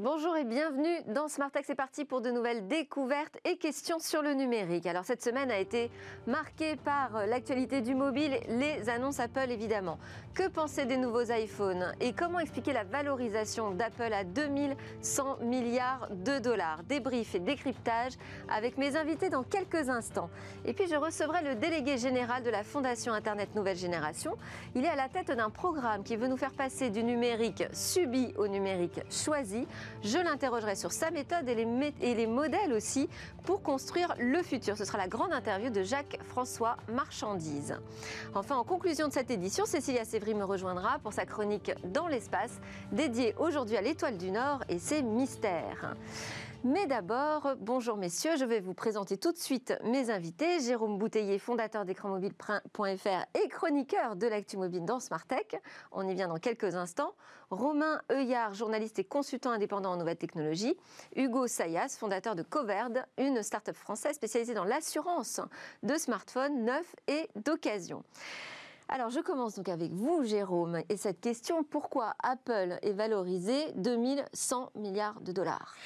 Bonjour et bienvenue dans Smart. C'est parti pour de nouvelles découvertes et questions sur le numérique. Alors cette semaine a été marquée par l'actualité du mobile, les annonces Apple évidemment. Que penser des nouveaux iPhones et comment expliquer la valorisation d'Apple à 2100 milliards de dollars? Débrief et décryptage avec mes invités dans quelques instants. Et puis je recevrai le délégué général de la Fondation Internet Nouvelle Génération. Il est à la tête d'un programme qui veut nous faire passer du numérique subi au numérique choisi. Je l'interrogerai sur sa méthode et les, modèles aussi pour construire le futur. Ce sera la grande interview de Jacques-François Marchandise. Enfin, en conclusion de cette édition, Cécilia Sévry me rejoindra pour sa chronique Dans l'espace, dédiée aujourd'hui à l'étoile du Nord et ses mystères. Mais d'abord, bonjour messieurs, je vais vous présenter tout de suite mes invités. Jérôme Bouteiller, fondateur d'écranmobile.fr et chroniqueur de l'actu mobile dans Smartech. On y vient dans quelques instants. Romain Heuillard, journaliste et consultant indépendant en nouvelles technologies. Hugo Sayas, fondateur de Coverd, une start-up française spécialisée dans l'assurance de smartphones neufs et d'occasion. Alors, je commence donc avec vous, Jérôme, et cette question pourquoi Apple est valorisé 2100 milliards de dollars?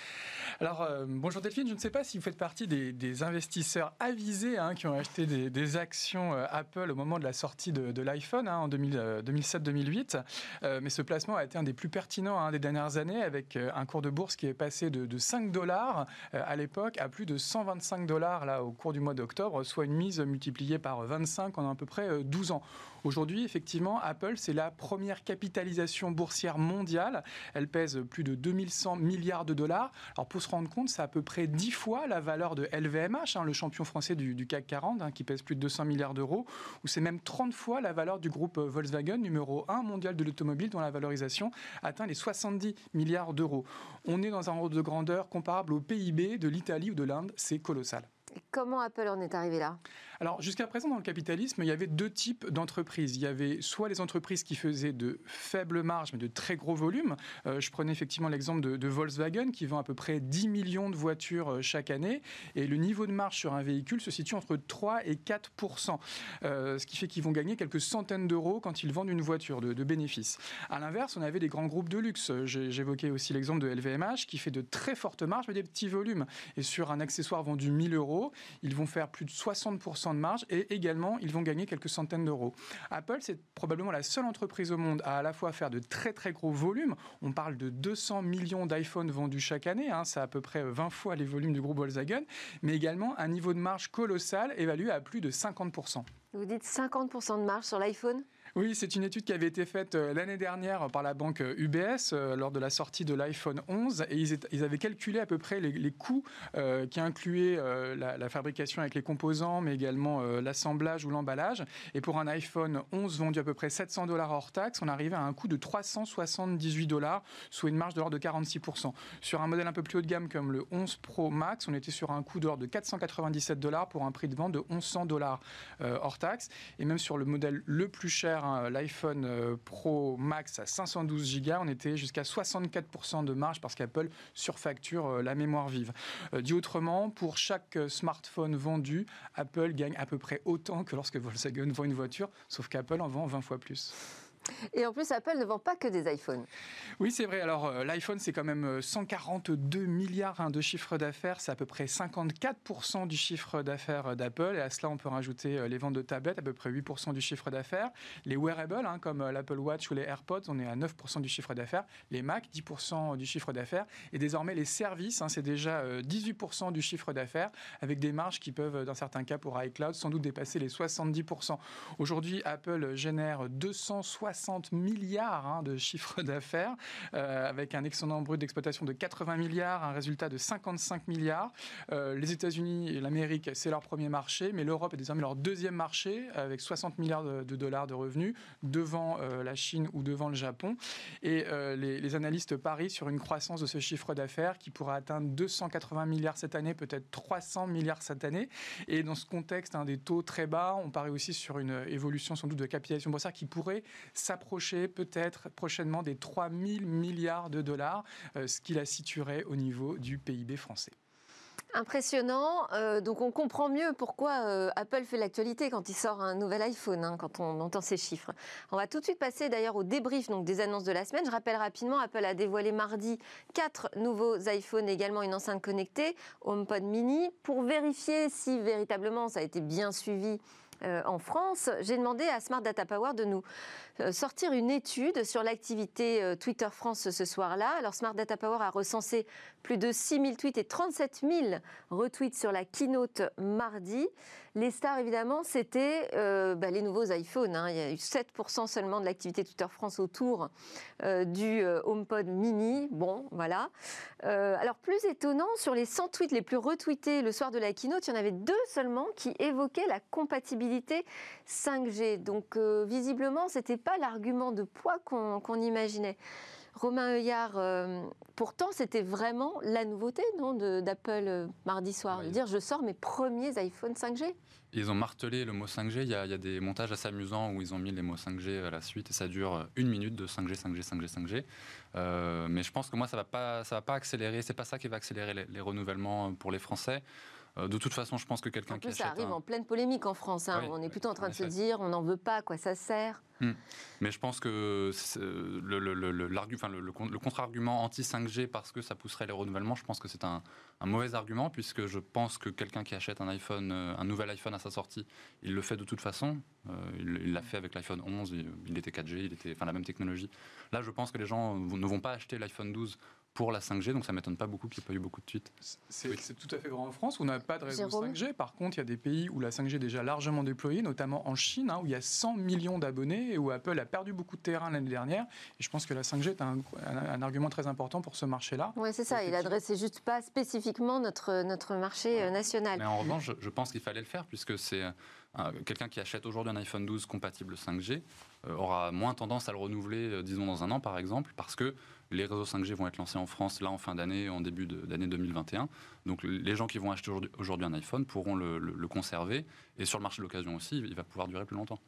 Alors, euh, bonjour Delphine, je ne sais pas si vous faites partie des, investisseurs avisés hein, qui ont acheté des, actions euh, Apple au moment de la sortie de, l'iPhone hein, en 2007-2008. Euh, mais ce placement a été un des plus pertinents hein, des dernières années avec un cours de bourse qui est passé de, 5 dollars à l'époque à plus de 125 dollars au cours du mois d'octobre, soit une mise multipliée par 25 en à peu près 12 ans. Aujourd'hui, effectivement, Apple, c'est la première capitalisation boursière mondiale. Elle pèse plus de 2100 milliards de dollars. Alors, pour se rendre compte, c'est à peu près 10 fois la valeur de LVMH, hein, le champion français du, CAC 40, hein, qui pèse plus de 200 milliards d'euros, ou c'est même 30 fois la valeur du groupe Volkswagen, numéro 1 mondial de l'automobile, dont la valorisation atteint les 70 milliards d'euros. On est dans un ordre de grandeur comparable au PIB de l'Italie ou de l'Inde, c'est colossal. Comment Apple en est arrivé là? Alors, jusqu'à présent, dans le capitalisme, il y avait deux types d'entreprises. Il y avait soit les entreprises qui faisaient de faibles marges, mais de très gros volumes. Euh, je prenais effectivement l'exemple de, Volkswagen, qui vend à peu près 10 millions de voitures euh, chaque année. Et le niveau de marge sur un véhicule se situe entre 3 et 4 euh, ce qui fait qu'ils vont gagner quelques centaines d'euros quand ils vendent une voiture de, de bénéfices. À l'inverse, on avait des grands groupes de luxe. J'évoquais aussi l'exemple de LVMH, qui fait de très fortes marges, mais des petits volumes. Et sur un accessoire vendu 1000 euros, ils vont faire plus de 60% de marge et également ils vont gagner quelques centaines d'euros. Apple, c'est probablement la seule entreprise au monde à à la fois faire de très très gros volumes. On parle de 200 millions d'iPhones vendus chaque année, hein, c'est à peu près 20 fois les volumes du groupe Volkswagen, mais également un niveau de marge colossal évalué à plus de 50%. Vous dites 50% de marge sur l'iPhone? Oui, c'est une étude qui avait été faite euh, l'année dernière par la banque UBS euh, lors de la sortie de l'iPhone 11 et ils, avaient calculé à peu près les, coûts euh, qui incluaient la, fabrication avec les composants, mais également l'assemblage ou l'emballage. Et pour un iPhone 11 vendu à peu près 700 dollars hors taxe, on arrivait à un coût de 378 dollars, soit une marge de l'ordre de 46%. Sur un modèle un peu plus haut de gamme comme le 11 Pro Max, on était sur un coût d'ordre de 497 dollars pour un prix de vente de 1100 dollars hors taxe. Et même sur le modèle le plus cher l'iPhone euh, Pro Max à 512 Go, on était jusqu'à 64% de marge parce qu'Apple surfacture euh, la mémoire vive. Euh, dit autrement, pour chaque smartphone vendu, Apple gagne à peu près autant que lorsque Volkswagen vend une voiture, sauf qu'Apple en vend 20 fois plus. Et en plus, Apple ne vend pas que des iPhones. Oui, c'est vrai. Alors, euh, l'iPhone, c'est quand même 142 euh, milliards hein, de chiffre d'affaires. C'est à peu près 54% du chiffre d'affaires d'Apple. Et à cela, on peut rajouter euh, les ventes de tablettes, à peu près 8% du chiffre d'affaires. Les wearables, hein, comme l'Apple Watch ou les AirPods, on est à 9% du chiffre d'affaires. Les Mac, 10% du chiffre d'affaires. Et désormais, les services, hein, c'est déjà 18% du chiffre d'affaires, avec des marges qui peuvent, dans certains cas, pour iCloud, sans doute dépasser les 70%. Aujourd'hui, Apple génère 260 60 milliards hein, de chiffre d'affaires, euh, avec un excédent brut d'exploitation de 80 milliards, un résultat de 55 milliards. Euh, les États-Unis et l'Amérique, c'est leur premier marché, mais l'Europe est désormais leur deuxième marché, avec 60 milliards de, dollars de revenus, devant euh, la Chine ou devant le Japon. Et les, analystes parient sur une croissance de ce chiffre d'affaires qui pourra atteindre 280 milliards cette année, peut-être 300 milliards cette année. Et dans ce contexte hein, des taux très bas, on parie aussi sur une évolution sans doute de capitalisation boursière qui pourrait s'approcher peut-être prochainement des 3 000 milliards de dollars, euh, ce qui la situerait au niveau du PIB français. Impressionnant. Euh, donc on comprend mieux pourquoi euh, Apple fait l'actualité quand il sort un nouvel iPhone, hein, quand on entend ces chiffres. On va tout de suite passer d'ailleurs au débrief donc, des annonces de la semaine. Je rappelle rapidement, Apple a dévoilé mardi quatre nouveaux iPhones, également une enceinte connectée, HomePod mini, pour vérifier si véritablement ça a été bien suivi en France, j'ai demandé à Smart Data Power de nous sortir une étude sur l'activité euh, Twitter France ce soir-là. Alors Smart Data Power a recensé plus de 6000 tweets et 37 000 retweets sur la keynote mardi. Les stars, évidemment, c'était bah, les nouveaux iPhones. Hein. Il y a eu 7% seulement de l'activité Twitter France autour du HomePod mini. Bon, voilà. alors, plus étonnant, sur les 100 tweets les plus retweetés le soir de la keynote, il y en avait deux seulement qui évoquaient la compatibilité 5G. Donc, visiblement, c'était pas l'argument de poids qu'on imaginait. Romain Heuillard, euh, pourtant, c'était vraiment la nouveauté non, d'Apple euh, mardi soir, de dire je sors mes premiers iPhone 5G. Ils ont martelé le mot 5G. Il y, a, des montages assez amusants où ils ont mis les mots 5G à la suite et ça dure une minute de 5G, 5G, 5G, 5G. mais je pense que moi, ça ne va, pas, ça va pas accélérer. C'est pas ça qui va accélérer les renouvellements pour les Français. Euh, de toute façon, je pense que quelqu'un qui ça arrive en pleine polémique en France. Hein. on est plutôt en train de se dire, on n'en veut pas, à quoi ça sert. Hmm. Mais je pense que le, le, le contre-argument anti-5G parce que ça pousserait les renouvellements, je pense que c'est un, mauvais argument puisque je pense que quelqu'un qui achète un iPhone, euh, un nouvel iPhone à sa sortie, il le fait de toute façon. Euh, il l'a fait avec l'iPhone 11, il, était 4G, il était enfin la même technologie. Là, je pense que les gens ne vont pas acheter l'iPhone 12 pour la 5G, donc ça m'étonne pas beaucoup qu'il n'y ait pas eu beaucoup de tweets. C'est tout à fait vrai en France, on n'a pas de réseau 5G. Par contre, il y a des pays où la 5G est déjà largement déployée, notamment en Chine, hein, où il y a 100 millions d'abonnés et où Apple a perdu beaucoup de terrain l'année dernière. Et je pense que la 5G est un, argument très important pour ce marché-là. Oui, c'est ça. Il adressait juste pas spécifiquement notre, notre marché euh, national. Mais en revanche, je, pense qu'il fallait le faire puisque c'est euh, quelqu'un qui achète aujourd'hui un iPhone 12 compatible 5G euh, aura moins tendance à le renouveler, disons dans un an par exemple, parce que les réseaux 5G vont être lancés en France là en fin d'année, en début d'année 2021. Donc les gens qui vont acheter aujourd'hui un iPhone pourront le, conserver. Et sur le marché de l'occasion aussi, il va pouvoir durer plus longtemps.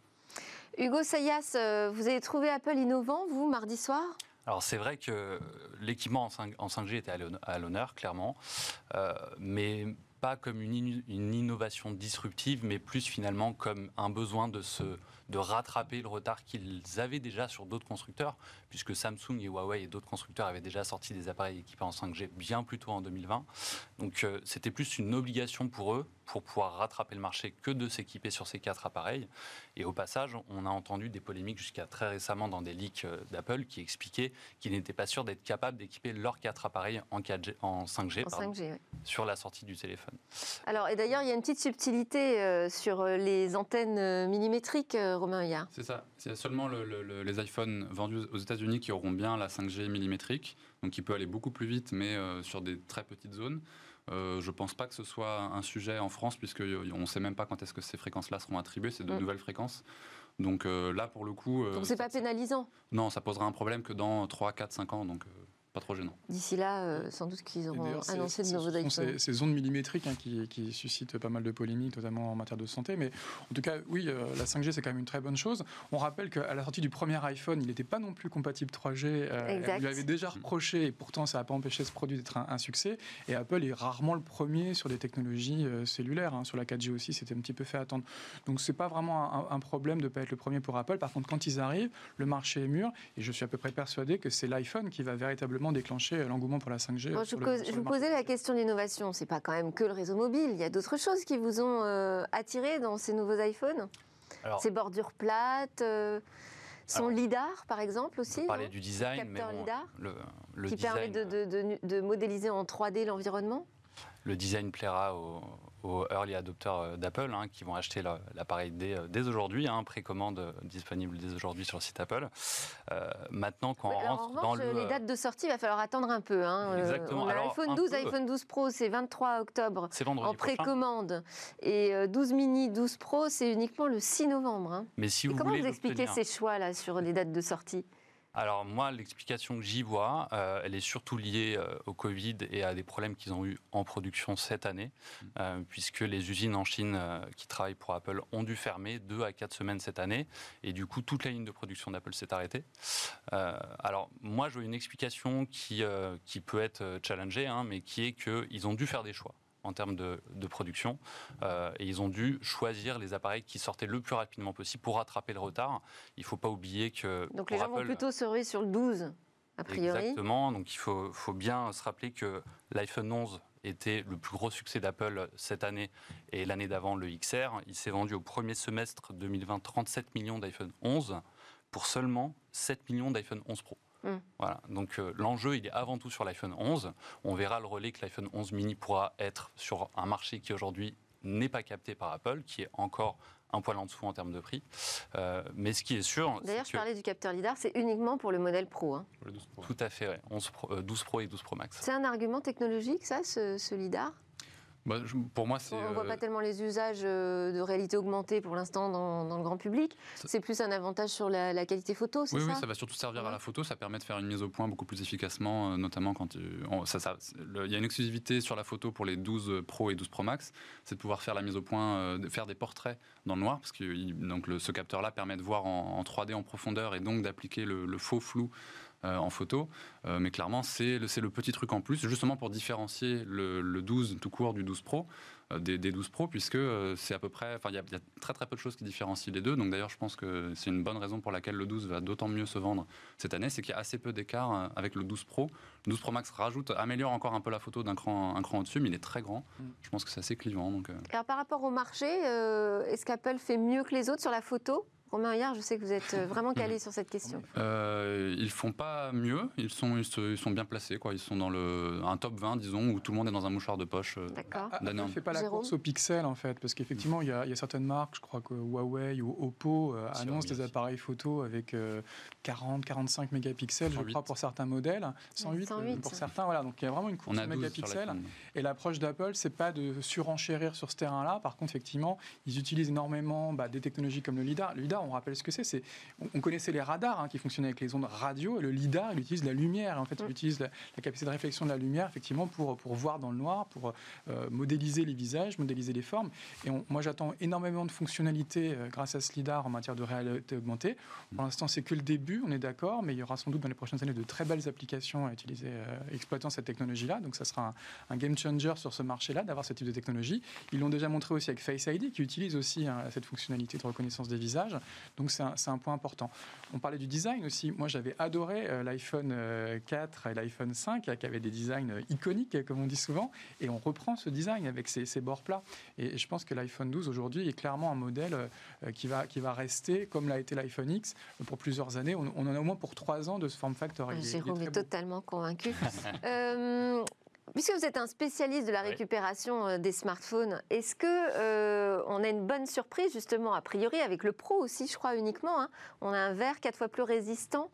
Hugo Sayas, euh, vous avez trouvé Apple innovant, vous, mardi soir? Alors c'est vrai que l'équipement en 5G était à l'honneur, clairement, euh, mais pas comme une, une, innovation disruptive, mais plus finalement comme un besoin de se de rattraper le retard qu'ils avaient déjà sur d'autres constructeurs, puisque Samsung et Huawei et d'autres constructeurs avaient déjà sorti des appareils équipés en 5G bien plus tôt en 2020. Donc euh, c'était plus une obligation pour eux pour pouvoir rattraper le marché que de s'équiper sur ces quatre appareils. Et au passage, on a entendu des polémiques jusqu'à très récemment dans des leaks euh, d'Apple qui expliquaient qu'ils n'étaient pas sûrs d'être capables d'équiper leurs quatre appareils en, 4G, en 5G, sur la sortie du téléphone. Alors, et d'ailleurs, il y a une petite subtilité euh, sur les antennes millimétriques, Romain C'est ça. C'est seulement les iPhones vendus aux États-Unis qui auront bien la 5G millimétrique, donc qui peut aller beaucoup plus vite, mais euh, sur des très petites zones. Euh, je ne pense pas que ce soit un sujet en France, puisqu'on ne sait même pas quand est-ce que ces fréquences-là seront attribuées. C'est de mm. nouvelles fréquences. Donc euh, là, pour le coup. donc c'est pas pénalisant Non, ça posera un problème que dans 3, 4, 5 ans. Donc pas trop gênant. D'ici là, euh, sans doute qu'ils auront annoncé de nouveaux iPhones. Ces, ces ondes millimétriques hein, qui, suscitent pas mal de polémiques, notamment en matière de santé. Mais en tout cas, oui, euh, la 5G, c'est quand même une très bonne chose. On rappelle qu'à la sortie du premier iPhone, il n'était pas non plus compatible 3G. Euh, il lui avait déjà reproché, et pourtant, ça n'a pas empêché ce produit d'être un, succès. Et Apple est rarement le premier sur des technologies cellulaires. Hein. Sur la 4G aussi, c'était un petit peu fait attendre. Donc, c'est pas vraiment un, problème de ne pas être le premier pour Apple. Par contre, quand ils arrivent, le marché est mûr. Et je suis à peu près persuadé que c'est l'iPhone qui va véritablement déclencher l'engouement pour la 5G. je, vous posais la question d'innovation. C'est pas quand même que le réseau mobile. Il y a d'autres choses qui vous ont euh, attiré dans ces nouveaux iPhones? Ces bordures plates euh, son lidar, par exemple, aussi. On parlait du design, mais lidar, qui permet de, de, modéliser en 3D l'environnement? Le design plaira aux, aux early adopters euh, d'Apple hein, qui vont acheter l'appareil dès, euh, dès aujourd'hui, hein, précommande euh, disponible dès aujourd'hui sur le site Apple. maintenant, quand on rentre dans le... Les dates de sortie, il va falloir attendre un peu. Hein. Exactement. iPhone 12, iPhone 12 Pro, c'est 23 octobre en précommande. Et 12 mini, 12 Pro, c'est uniquement le 6 novembre. Hein. Mais si vous comment voulez vous expliquez ces choix là sur les dates de sortie? Alors moi, l'explication que j'y vois, euh, elle est surtout liée euh, au Covid et à des problèmes qu'ils ont eu en production cette année, mm. euh, puisque les usines en Chine qui travaillent pour Apple ont dû fermer deux à quatre semaines cette année, et du coup toute la ligne de production d'Apple s'est arrêtée. alors moi, je vois une explication qui, qui peut être challengée, hein, mais qui est qu'ils ont dû faire des choix. En termes de, de production. Euh, et ils ont dû choisir les appareils qui sortaient le plus rapidement possible pour rattraper le retard. Il ne faut pas oublier que. Donc les gens vont plutôt se ruer sur le 12, a priori. Exactement. Donc il faut, faut bien se rappeler que l'iPhone 11 était le plus gros succès d'Apple cette année et l'année d'avant le XR. Il s'est vendu au premier semestre 2020 37 millions d'iPhone 11 pour seulement 7 millions d'iPhone 11 Pro. Mm. Voilà. Donc euh, l'enjeu, il est avant tout sur l'iPhone 11. On verra le relais que l'iPhone 11 mini pourra être sur un marché qui aujourd'hui n'est pas capté par Apple, qui est encore un poil en dessous en termes de prix. Euh, mais ce qui est sûr, D'ailleurs, je que- parlais du capteur LiDAR, c'est uniquement pour le modèle Pro. hein. Pour le 12 Pro. tout à fait, ouais. 11 Pro- euh, 12 Pro et 12 Pro Max. C'est un argument technologique, ça, ce, ce LiDAR? Bah, je- pour moi, c'est. On ne voit euh, pas tellement les usages euh, de réalité augmentée pour l'instant dans, dans le grand public. C'est plus un avantage sur la, la qualité photo, c'est Oui, ça oui, ça va surtout servir Ouais. à la photo. Ça permet de faire une mise au point beaucoup plus efficacement, euh, notamment quand euh, on- ça, ça- le- il y a une exclusivité sur la photo pour les 12 Pro et 12 Pro Max, c'est de pouvoir faire la mise au point, euh, faire des portraits dans le noir, parce que il- donc le- ce capteur-là permet de voir en, en 3D en profondeur et donc d'appliquer le, le faux flou. Euh, en photo, Euh, mais clairement c'est le, petit truc en plus, justement pour différencier le, le 12 tout court du 12 Pro, euh, des, des 12 Pro, puisque euh, c'est à peu près, enfin il y, a- il y a très très peu de choses qui différencient les deux, donc d'ailleurs je pense que c'est une bonne raison pour laquelle le 12 va d'autant mieux se vendre cette année, c'est qu'il y a assez peu d'écart avec le 12 Pro. Le 12 Pro Max rajoute, améliore encore un peu la photo d'un cran, un cran au-dessus, mais il est très grand. Mm. Je pense que c'est assez clivant. Donc, euh, Alors par rapport au marché, euh, est-ce qu'Apple fait mieux que les autres sur la photo? Romain Hier, je sais que vous êtes euh, vraiment calé sur cette question. euh, ils font pas mieux, ils sont, ils, se- ils sont bien placés, quoi. Ils sont dans le, un top 20, disons, où tout le monde est dans un mouchoir de poche. euh. D'accord. Ah, ne fait pas la Jérôme course au pixel en fait, parce qu'effectivement il y, a il y a certaines marques, je crois que Huawei ou Oppo euh, annoncent des appareils photo avec 40-45 mégapixels, je 108. crois pour certains modèles, 108, 108. pour certains, voilà. Donc il y a vraiment une course aux 12 sur mégapixels. Et l'approche d'Apple, c'est pas de surenchérir sur ce terrain-là. Par contre, effectivement, ils utilisent énormément bah, des technologies comme le lidar. Le lidar, on rappelle ce que c'est. on, on connaissait les radars hein, qui fonctionnaient avec les ondes radio, et le lidar, il utilise la lumière. En fait, il Mm. utilise la, la capacité de réflexion de la lumière, effectivement, pour, pour voir dans le noir, pour euh, modéliser les visages, modéliser les formes. Et on- moi, j'attends énormément de fonctionnalités euh, grâce à ce lidar en matière de réalité augmentée. Pour l'instant, c'est que le début, on est d'accord, mais il y aura sans doute dans les prochaines années de très belles applications à utiliser, euh, exploitant cette technologie-là. Donc, ça sera un, un game changer sur ce marché-là d'avoir ce type de technologie. Ils l'ont déjà montré aussi avec Face ID, qui utilise aussi hein, cette fonctionnalité de reconnaissance des visages. Donc, c'est un, point important. On parlait du design aussi. Moi, j'avais adoré euh, l'iPhone euh, 4 et l'iPhone 5, euh, qui avaient des designs euh, iconiques, euh, comme on dit souvent. Et on reprend ce design avec ces, ces bords plats. Et, je pense que l'iPhone 12 aujourd'hui est clairement un modèle euh, qui, va, qui va rester, comme l'a été l'iPhone X, euh, pour plusieurs années. On, on en a au moins pour trois ans de ce form factor. Est- est Jérôme est totalement convaincu. Euh, Puisque vous êtes un spécialiste de la récupération euh, des smartphones, est-ce que euh, on a une bonne surprise justement a priori avec le Pro aussi, je crois uniquement. hein? On a un verre quatre fois plus résistant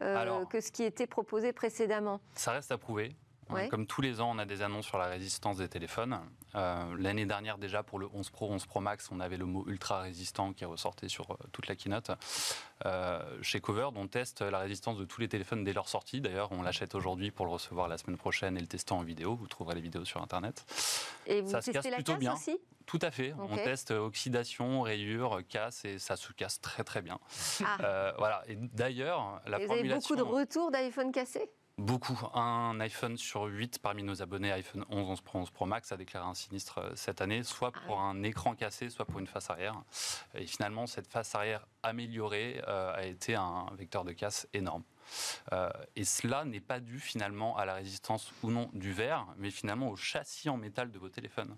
euh, Alors. que ce qui était proposé précédemment. Ça reste à prouver. Ouais. Comme tous les ans, on a des annonces sur la résistance des téléphones. Euh, L'année dernière, déjà, pour le 11 Pro, 11 Pro Max, on avait le mot ultra résistant qui ressortait sur euh, toute la keynote. Euh, chez Cover, on teste la résistance de tous les téléphones dès leur sortie. D'ailleurs, on l'achète aujourd'hui pour le recevoir la semaine prochaine et le tester en vidéo. Vous trouverez les vidéos sur Internet. Et vous Ça se testez casse la plutôt casse bien. aussi? Tout à fait. On teste oxydation, rayure, casse et ça se casse très très bien. Ah. Euh, voilà. Et d'ailleurs, la Et Vous avez beaucoup de retours d'iPhone cassés? Beaucoup. Un iPhone sur 8 parmi nos abonnés iPhone 11, 11 Pro, 11 Pro Max a déclaré un sinistre euh, cette année, soit Ah pour un écran cassé, soit pour une face arrière. Et finalement, cette face arrière améliorée euh, a été un vecteur de casse énorme. Euh, et cela n'est pas dû finalement à la résistance ou non du verre, mais finalement au châssis en métal de vos téléphones.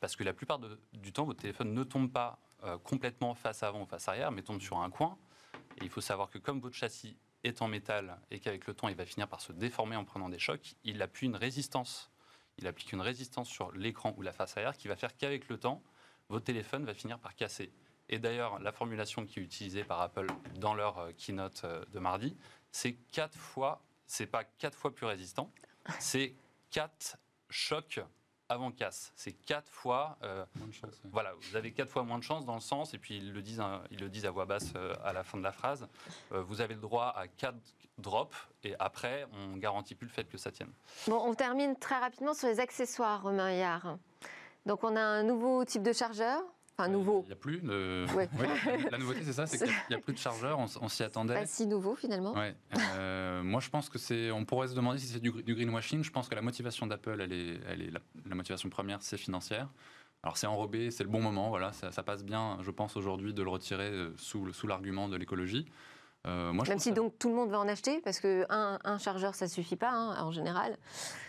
Parce que la plupart de- du temps, votre téléphone ne tombe pas euh, complètement face avant ou face arrière, mais tombe sur un coin. Et il faut savoir que comme votre châssis est en métal et qu'avec le temps, il va finir par se déformer en prenant des chocs, il appuie une résistance. Il applique une résistance sur l'écran ou la face arrière qui va faire qu'avec le temps, votre téléphone va finir par casser. Et d'ailleurs, la formulation qui est utilisée par Apple dans leur euh, keynote euh, de mardi, c'est quatre fois, c'est pas quatre fois plus résistant, c'est quatre chocs avant casse. C'est quatre fois euh, Moins de chance, ouais. voilà, vous avez quatre fois moins de chance dans le sens, et puis ils le disent, hein, ils le disent à voix basse euh, à la fin de la phrase, euh, vous avez le droit à quatre drops, et après, on garantit plus le fait que ça tienne. Bon, on termine très rapidement sur les accessoires, Romain Yard. Donc on a un nouveau type de chargeur Enfin, nouveau. Il n'y a plus de. la, nouveauté, c'est ça, c'est qu'il n'y a, plus de chargeurs, on, s'y attendait. Pas si nouveau finalement. Ouais. Euh, moi, je pense que c'est. On pourrait se demander si c'est du, greenwashing. Je pense que la motivation d'Apple, elle est, elle est la, motivation première, c'est financière. Alors c'est enrobé, c'est le bon moment, voilà, ça, ça passe bien, je pense aujourd'hui de le retirer euh, sous, sous l'argument de l'écologie. Euh, Même si donc tout le monde va en acheter, parce que un, chargeur ça suffit pas hein, en général.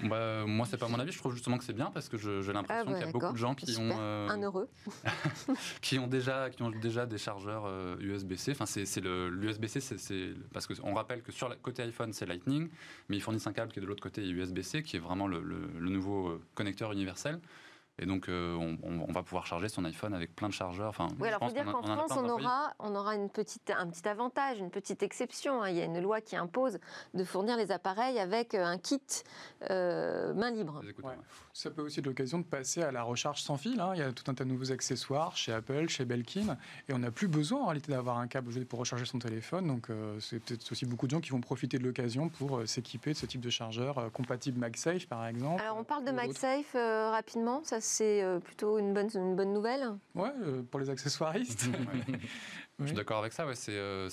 Bah, moi c'est pas mon avis, je trouve justement que c'est bien parce que j'ai l'impression ah, qu'il y a beaucoup de gens qui ont euh, un heureux, qui ont déjà qui ont déjà des chargeurs USB-C. Euh, enfin c'est l'USB-C, c'est parce que on rappelle que sur le côté iPhone c'est Lightning, mais ils fournissent un câble qui est de l'autre côté USB-C, qui est vraiment le, le nouveau connecteur universel. Et donc, euh, on, va pouvoir charger son iPhone avec plein de chargeurs. Enfin, oui, alors il faut dire qu'en France, on aura, on aura une petite, un petit avantage, une petite exception. Hein. Il y a une loi qui impose de fournir les appareils avec euh, un kit euh, main libre. Ça peut aussi être l'occasion de passer à la recharge sans fil. Hein. Il y a tout un tas de nouveaux accessoires chez Apple, chez Belkin. Et on n'a plus besoin en réalité d'avoir un câble pour recharger son téléphone. Donc, c'est peut-être aussi beaucoup de gens qui vont profiter de l'occasion pour s'équiper de ce type de chargeur compatible MagSafe, par exemple. Alors, on parle de MagSafe rapidement. Ça c'est euh, plutôt une bonne, une bonne nouvelle Ouais, euh, pour les accessoiristes. Je suis d'accord avec ça, ouais, c'est euh,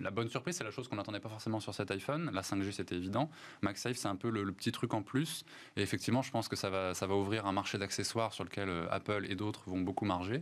la, bonne surprise, c'est la chose qu'on n'attendait pas forcément sur cet iPhone. La 5G, c'était évident. MagSafe, c'est un peu le, petit truc en plus. Et effectivement, je pense que ça va, ça va ouvrir un marché d'accessoires sur lequel Apple et d'autres vont beaucoup marger.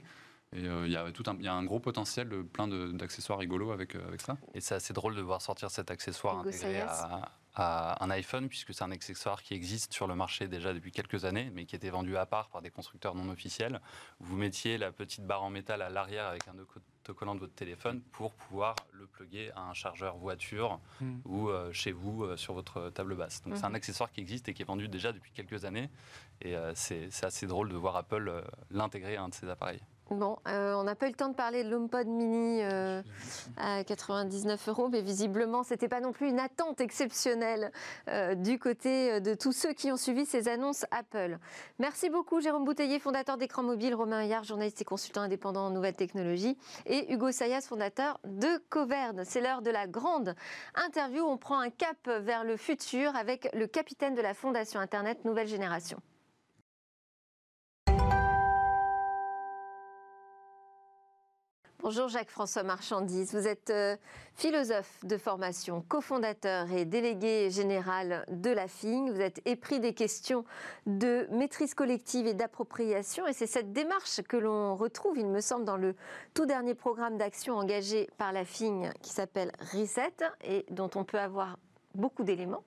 Et il y, a tout un, y a un gros potentiel, plein d'accessoires rigolos avec, avec ça. Et c'est assez drôle de voir sortir cet accessoire intégré à, à un iPhone, puisque c'est un accessoire qui existe sur le marché déjà depuis quelques années, mais qui était vendu à part par des constructeurs non officiels. Vous mettiez la petite barre en métal à l'arrière avec un autocollant de votre téléphone pour pouvoir le plugger à un chargeur voiture hmm. ou euh, chez vous euh, sur votre table basse. Donc c'est un hmm. accessoire qui existe et qui est vendu déjà depuis quelques années. Et euh, c'est assez drôle de voir Apple l'intégrer à un de ses appareils. Bon, euh, on n'a pas eu le temps de parler de l'HomePod mini euh, à 99 euros, mais visiblement, ce n'était pas non plus une attente exceptionnelle euh, du côté de tous ceux qui ont suivi ces annonces Apple. Merci beaucoup, Jérôme Bouteiller, fondateur d'Écran Mobile, Romain Hyard, journaliste et consultant indépendant en nouvelles technologies, et Hugo Sayas, fondateur de Coverne. C'est l'heure de la grande interview. On prend un cap vers le futur avec le capitaine de la Fondation Internet Nouvelle Génération. Bonjour Jacques-François Marchandise, vous êtes euh, philosophe de formation, cofondateur et délégué général de la FING. Vous êtes épris des questions de maîtrise collective et d'appropriation et c'est cette démarche que l'on retrouve, il me semble, dans le tout dernier programme d'action engagé par la FING qui s'appelle Reset et dont on peut avoir beaucoup d'éléments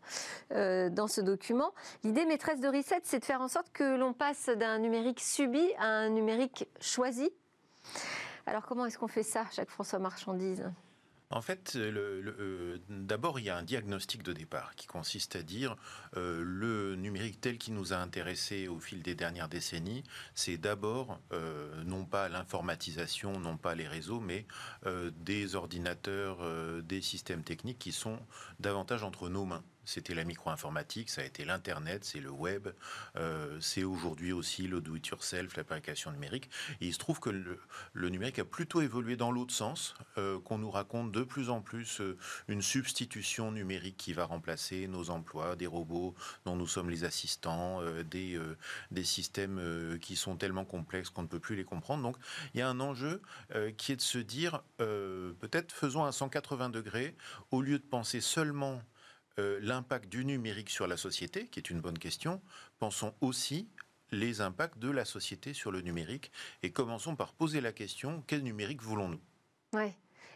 euh, dans ce document. L'idée maîtresse de Reset, c'est de faire en sorte que l'on passe d'un numérique subi à un numérique choisi. Alors comment est-ce qu'on fait ça, chaque François Marchandise? En fait, euh, d'abord, il y a un diagnostic de départ qui consiste à dire euh, le numérique tel qu'il nous a intéressés au fil des dernières décennies, c'est d'abord euh, non pas l'informatisation, non pas les réseaux, mais des ordinateurs, des systèmes techniques qui sont davantage entre nos mains c'était la micro-informatique, ça a été l'Internet, c'est le web, euh, c'est aujourd'hui aussi le do-it-yourself, l'application numérique. Et il se trouve que le, numérique a plutôt évolué dans l'autre sens, euh, qu'on nous raconte de plus en plus euh, une substitution numérique qui va remplacer nos emplois, des robots dont nous sommes les assistants, des, des systèmes qui sont tellement complexes qu'on ne peut plus les comprendre. Donc il y a un enjeu qui est de se dire, peut-être faisons un 180 degrés, au lieu de penser seulement euh, l'impact du numérique sur la société, qui est une bonne question, pensons aussi les impacts de la société sur le numérique. Et commençons par poser la question quel numérique voulons-nous?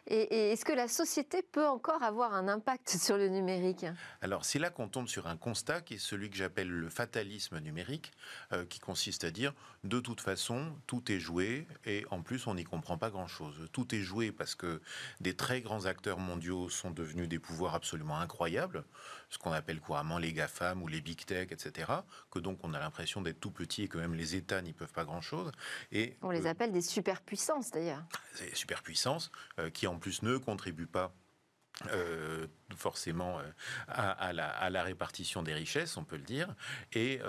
Et, est-ce que la société peut encore avoir un impact sur le numérique Alors c'est là qu'on tombe sur un constat qui est celui que j'appelle le fatalisme numérique, euh, qui consiste à dire de toute façon tout est joué et en plus on n'y comprend pas grand-chose. Tout est joué parce que des très grands acteurs mondiaux sont devenus des pouvoirs absolument incroyables ce qu'on appelle couramment les GAFAM ou les Big Tech, etc., que donc on a l'impression d'être tout petit et que même les États n'y peuvent pas grand-chose. Et on les appelle des superpuissances d'ailleurs. Des superpuissances euh, qui en plus ne contribuent pas euh, forcément à, la, répartition des richesses, on peut le dire. Et,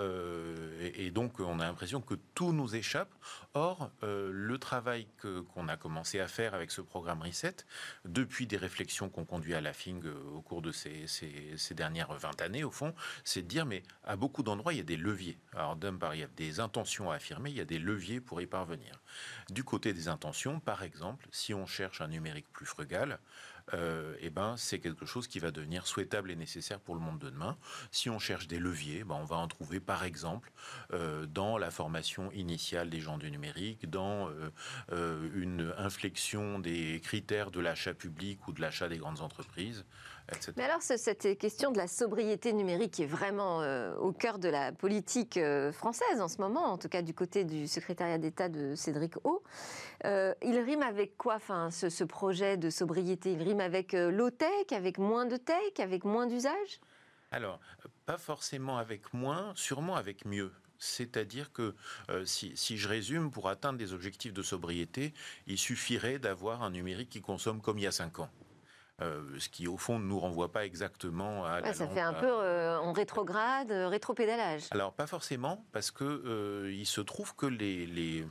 et donc, on a l'impression que tout nous échappe. Or, le travail qu'on a commencé à faire avec ce programme Reset, depuis des réflexions qu'on conduit à la FING au cours de ces, ces dernières 20 années, au fond, c'est de dire, mais à beaucoup d'endroits, il y a des leviers. Alors, d'un part, il y a des intentions à affirmer, il y a des leviers pour y parvenir. Du côté des intentions, par exemple, si on cherche un numérique plus frugal, euh, eh ben, c'est quelque chose qui va devenir souhaitable et nécessaire pour le monde de demain. Si on cherche des leviers, ben, on va en trouver par exemple euh, dans la formation initiale des gens du numérique, dans euh, une inflexion des critères de l'achat public ou de l'achat des grandes entreprises. Mais alors, cette question de la sobriété numérique qui est vraiment euh, au cœur de la politique euh, française en ce moment, en tout cas du côté du secrétariat d'État de Cédric O, euh, il rime avec quoi enfin, ce, projet de sobriété? Il rime avec low-tech, avec moins de tech, avec moins d'usage? Alors, pas forcément avec moins, sûrement avec mieux. C'est-à-dire que si, si, je résume, pour atteindre des objectifs de sobriété, il suffirait d'avoir un numérique qui consomme comme il y a 5 ans. Euh, ce qui au fond ne nous renvoie pas exactement à. ça fait un peu euh, en rétrograde, euh, rétropédalage. Alors pas forcément, parce que il se trouve que les, les,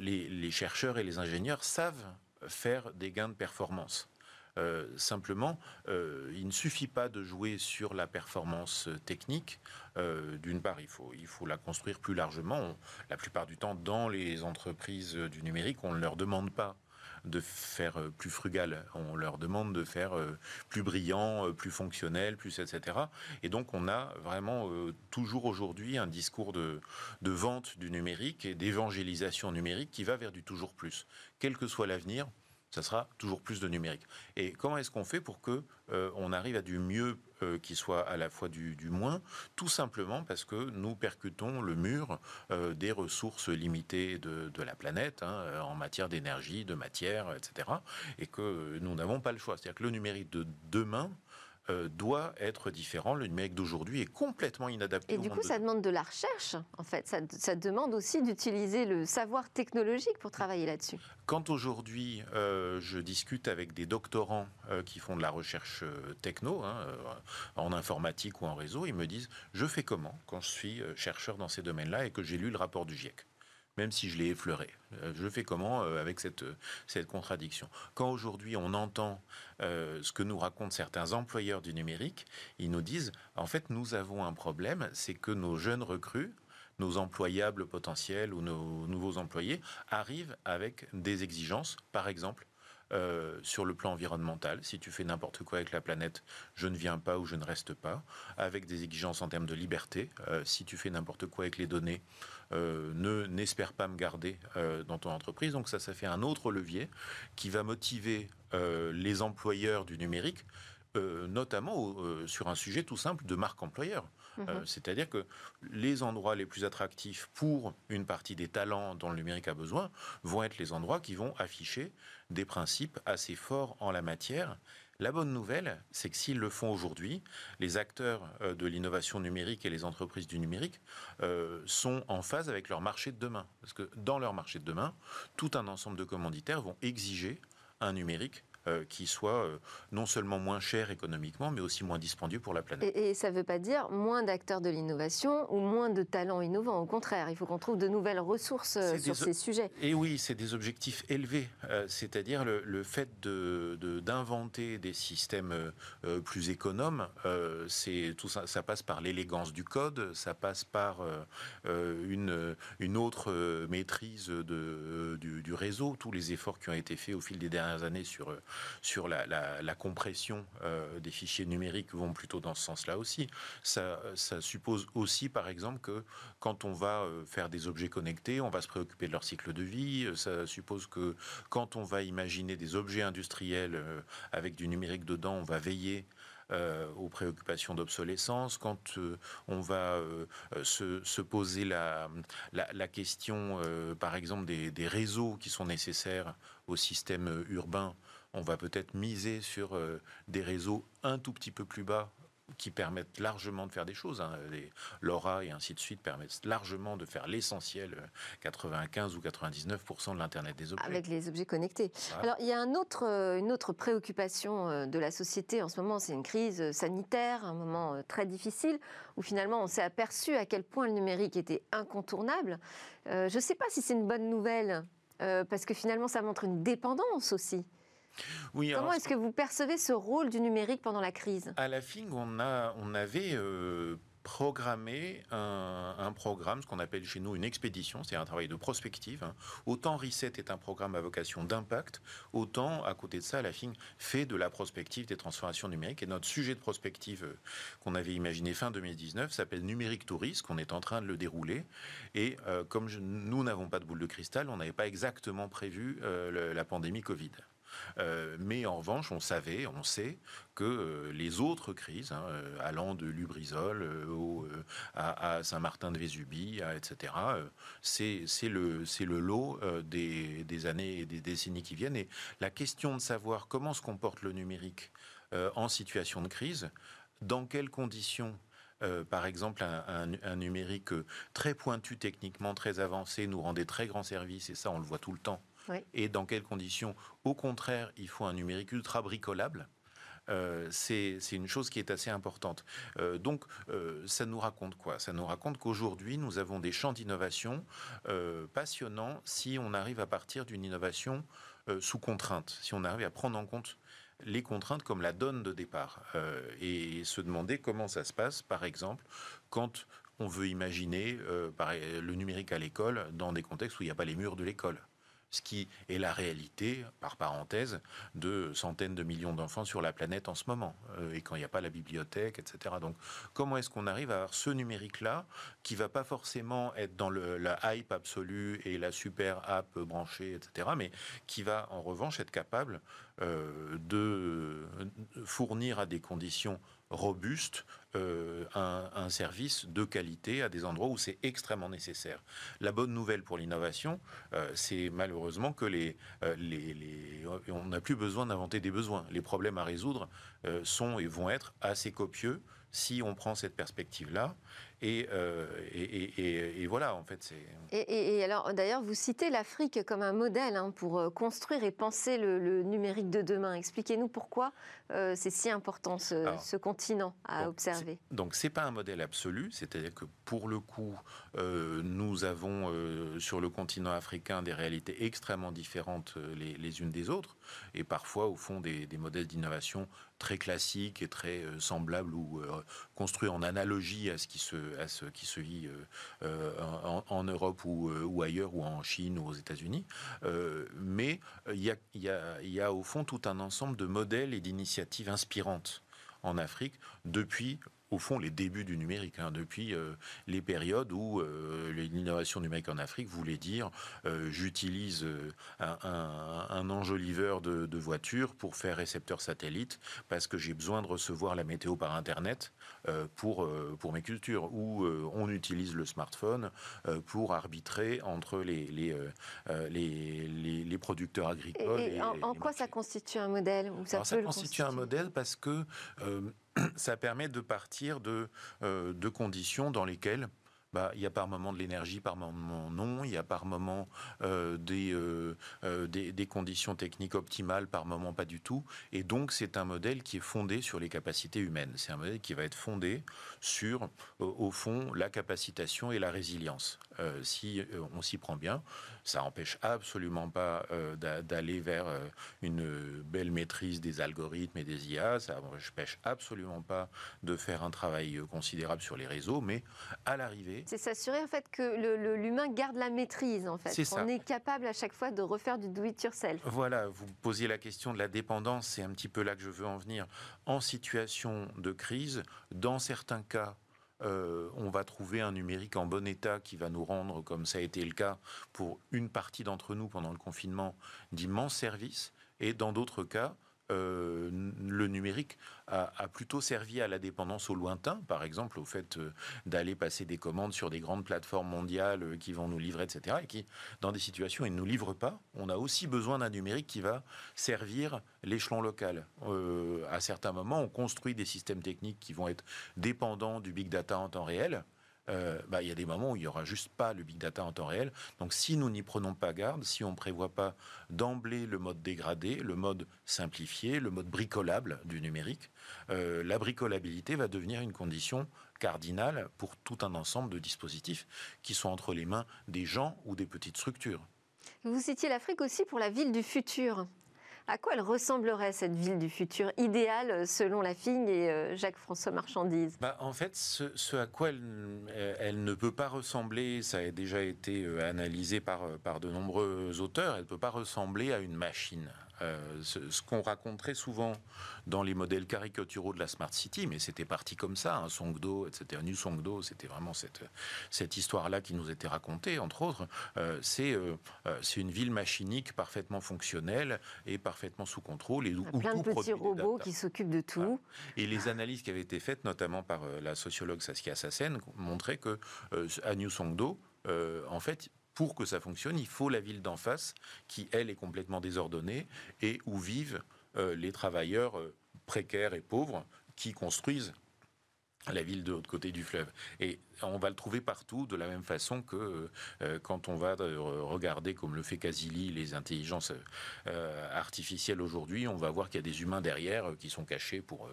les, chercheurs et les ingénieurs savent faire des gains de performance. simplement, il ne suffit pas de jouer sur la performance technique. D'une part, il faut, il faut la construire plus largement. la plupart du temps, dans les entreprises du numérique, on ne leur demande pas de faire euh, plus frugal. On leur demande de faire euh, plus brillant, euh, plus fonctionnel, plus etc. Et donc on a vraiment toujours aujourd'hui un discours de, de vente du numérique et d'évangélisation numérique qui va vers du toujours plus. Quel que soit l'avenir, ça sera toujours plus de numérique. Et comment est-ce qu'on fait pour que euh, on arrive à du mieux euh, qui soit à la fois du, moins? Tout simplement parce que nous percutons le mur euh, des ressources limitées de, la planète hein, en matière d'énergie, de matière, etc. Et que nous n'avons pas le choix. C'est-à-dire que le numérique de demain euh, doit être différent. Le numérique d'aujourd'hui est complètement inadapté. Et du coup, ça demande de la recherche, en fait. Ça, demande aussi d'utiliser le savoir technologique pour travailler là-dessus. Quand aujourd'hui, euh, je discute avec des doctorants euh, qui font de la recherche techno, hein, en informatique ou en réseau, ils me disent Je fais comment quand je suis chercheur dans ces domaines-là et que j'ai lu le rapport du GIEC même si je l'ai effleuré. Euh, je fais comment euh, avec cette, cette contradiction? Quand aujourd'hui on entend euh, ce que nous racontent certains employeurs du numérique, ils nous disent, en fait, nous avons un problème, c'est que nos jeunes recrues, nos employables potentiels ou nos nouveaux employés arrivent avec des exigences, par exemple, sur le plan environnemental. Si tu fais n'importe quoi avec la planète, je ne viens pas ou je ne reste pas. Avec des exigences en termes de liberté. si tu fais n'importe quoi avec les données, euh, ne n'espère pas me garder euh, dans ton entreprise. Donc ça, ça fait un autre levier qui va motiver euh, les employeurs du numérique, notamment sur un sujet tout simple de marque employeur. Mhm. C'est-à-dire que les endroits les plus attractifs pour une partie des talents dont le numérique a besoin vont être les endroits qui vont afficher des principes assez forts en la matière la bonne nouvelle, c'est que s'ils le font aujourd'hui, les acteurs euh, de l'innovation numérique et les entreprises du numérique euh, sont en phase avec leur marché de demain. Parce que dans leur marché de demain, tout un ensemble de commanditaires vont exiger un numérique euh, qui soit euh, non seulement moins cher économiquement, mais aussi moins dispendieux pour la planète. Et, ça ne veut pas dire moins d'acteurs de l'innovation ou moins de talents innovants. Au contraire, il faut qu'on trouve de nouvelles ressources euh, sur ces sujets. Et oui, c'est des objectifs élevés, c'est-à-dire le, fait d'inventer de, des systèmes plus économes. c'est tout ça, ça passe par l'élégance du code, ça passe par une, une autre maîtrise de, du, du réseau, tous les efforts qui ont été faits au fil des dernières années sur sur la, compression euh, des fichiers numériques vont plutôt dans ce sens-là aussi. Ça, suppose aussi, par exemple, que quand on va euh, faire des objets connectés, on va se préoccuper de leur cycle de vie. Ça suppose que quand on va imaginer des objets industriels euh, avec du numérique dedans, on va veiller aux préoccupations d'obsolescence, quand on va se, poser la, question, par exemple, des, réseaux qui sont nécessaires au système urbain on va peut-être miser sur euh, des réseaux un tout petit peu plus bas qui permettent largement de faire des choses. Hein. Les LoRa et ainsi de suite permettent largement de faire l'essentiel, 95 ou 99% de l'Internet des objets. Avec les objets connectés. Alors, il y a un autre, une autre préoccupation de la société en ce moment, c'est une crise sanitaire, un moment très difficile, où finalement on s'est aperçu à quel point le numérique était incontournable. je ne sais pas si c'est une bonne nouvelle, parce que finalement ça montre une dépendance aussi. Comment est-ce que vous percevez ce rôle du numérique pendant la crise? À la FING, on, a, on avait euh, programmé un, programme, ce qu'on appelle chez nous une expédition, c'est un travail de prospective. Hein. Autant Reset est un programme à vocation d'impact, autant à côté de ça, la FING fait de la prospective des transformations numériques. Et notre sujet de prospective euh, qu'on avait imaginé fin 2019 s'appelle Numérique Touriste, qu'on est en train de le dérouler. Et euh, comme nous n'avons pas de boule de cristal, on n'avait pas exactement prévu la pandémie Covid. Euh, mais en revanche, on savait, on sait que euh, les autres crises, hein, euh, allant de Lubrizol à, Saint-Martin-de-Vésubie, etc., c'est le, lot des, années et des décennies qui viennent. Et la question de savoir comment se comporte le numérique en situation de crise, dans quelles conditions par exemple, un, un, numérique très pointu techniquement, très avancé, nous rendait très grands services, et ça, on le voit tout le temps et dans quelles conditions? Au contraire, il faut un numérique ultra bricolable. Euh, c'est une chose qui est assez importante. Euh, donc, euh, ça nous raconte quoi? Ça nous raconte qu'aujourd'hui, nous avons des champs d'innovation passionnants si on arrive à partir d'une innovation sous contrainte, si on arrive à prendre en compte les contraintes comme la donne de départ et se demander comment ça se passe, par exemple, quand on veut imaginer le numérique à l'école dans des contextes où il n'y a pas les murs de l'école ce qui est la réalité, par parenthèse, de centaines de millions d'enfants sur la planète en ce moment, euh, et quand il n'y a pas la bibliothèque, etc. Donc, comment est-ce qu'on arrive à avoir ce numérique-là, qui va pas forcément être dans la hype absolue et la super app branchée, etc., mais qui va en revanche être capable euh, de fournir à des conditions robustes euh, un, service de qualité à des endroits où c'est extrêmement nécessaire. La bonne nouvelle pour l'innovation, euh, c'est malheureusement que les, euh, les on n'a plus besoin d'inventer des besoins. Les problèmes à résoudre sont et vont être assez copieux si on prend cette perspective-là. Euh, et, et, voilà, en fait, c'est. Et, alors, d'ailleurs, vous citez l'Afrique comme un modèle hein, pour euh, construire et penser le, numérique de demain. Expliquez-nous pourquoi euh, c'est si important ce, continent à observer. Donc, c'est pas un modèle absolu, c'est-à-dire que pour le coup, nous avons sur le continent africain des réalités extrêmement différentes les, unes des autres, et parfois, au fond, des, des modèles d'innovation très classiques et très semblables ou construits en analogie à ce qui se à ce qui se vit euh, euh, en, Europe euh, ou, ailleurs, ou en Chine ou aux États-Unis. mais il y a, au fond tout un ensemble de modèles et d'initiatives inspirantes en Afrique depuis au fond les débuts du numérique, hein, depuis euh, les périodes où euh, l'innovation numérique en Afrique voulait dire euh, j'utilise un, enjoliveur de, de voiture pour faire récepteur satellite parce que j'ai besoin de recevoir la météo par Internet pour, pour mes cultures, ou on utilise le smartphone pour arbitrer entre les, les, les, les, producteurs agricoles. Et, en, quoi ça constitue un modèle ça, constitue un modèle parce que ça permet de partir de, euh, conditions dans lesquelles bah, il y a par moment de l'énergie, par moment non. Il y a par moment euh, euh, des, des, conditions techniques optimales, par moment pas du tout. Et donc, c'est un modèle qui est fondé sur les capacités humaines. C'est un modèle qui va être fondé sur, au fond, la capacitation et la résilience. Si on s'y prend bien, ça n'empêche absolument pas euh, d'aller vers euh, une belle maîtrise des algorithmes et des IA. Ça n'empêche absolument pas de faire un travail euh, considérable sur les réseaux, mais à l'arrivée. C'est s'assurer en fait que l'humain garde la maîtrise en fait. On est capable à chaque fois de refaire du do it yourself. Voilà, vous posiez la question de la dépendance, c'est un petit peu là que je veux en venir. En situation de crise, dans certains cas, euh, on va trouver un numérique en bon état qui va nous rendre, comme ça a été le cas pour une partie d'entre nous pendant le confinement, d'immenses services. Et dans d'autres cas, euh, le numérique a, plutôt servi à la dépendance au lointain, par exemple au fait euh, d'aller passer des commandes sur des grandes plateformes mondiales euh, qui vont nous livrer, etc. Et qui, dans des situations où ils ne nous livrent pas, on a aussi besoin d'un numérique qui va servir l'échelon local. à certains moments, on construit des systèmes techniques qui vont être dépendants du big data en temps réel. Euh, bah, il y a des moments où il n'y aura juste pas le big data en temps réel. Donc si nous n'y prenons pas garde, si on ne prévoit pas d'emblée le mode dégradé, le mode simplifié, le mode bricolable du numérique, euh, la bricolabilité va devenir une condition cardinale pour tout un ensemble de dispositifs qui sont entre les mains des gens ou des petites structures. Vous citiez l'Afrique aussi pour la ville du futur. À quoi elle ressemblerait cette ville du futur idéale euh, selon la FIG et euh, Jacques-François Marchandise? Bah, En fait, ce, à quoi euh, elle, ne peut pas ressembler, ça a déjà été analysé par, par de nombreux auteurs, elle ne peut pas ressembler à une machine. Ce, qu'on raconte très souvent dans les modèles caricaturaux de la Smart City, mais c'était parti comme ça, hein, Songdo, etc. New Songdo, c'était vraiment cette, cette histoire-là qui nous était racontée, entre autres. Euh, c'est euh, euh, une ville machinique parfaitement fonctionnelle et parfaitement sous contrôle. Et où, plein de petits robots qui s'occupent de tout. Et les analyses qui avaient été faites, notamment par la sociologue Saskia Sassen, montraient que à New Songdo, en fait, pour que ça fonctionne, il faut la ville d'en face, qui, elle, est complètement désordonnée et où vivent euh, les travailleurs euh, précaires et pauvres qui construisent la ville de l'autre côté du fleuve. Et on va le trouver partout de la même façon que euh, quand on va regarder, comme le fait Casili, les intelligences artificielles aujourd'hui, on va voir qu'il y a des humains derrière qui sont cachés pour...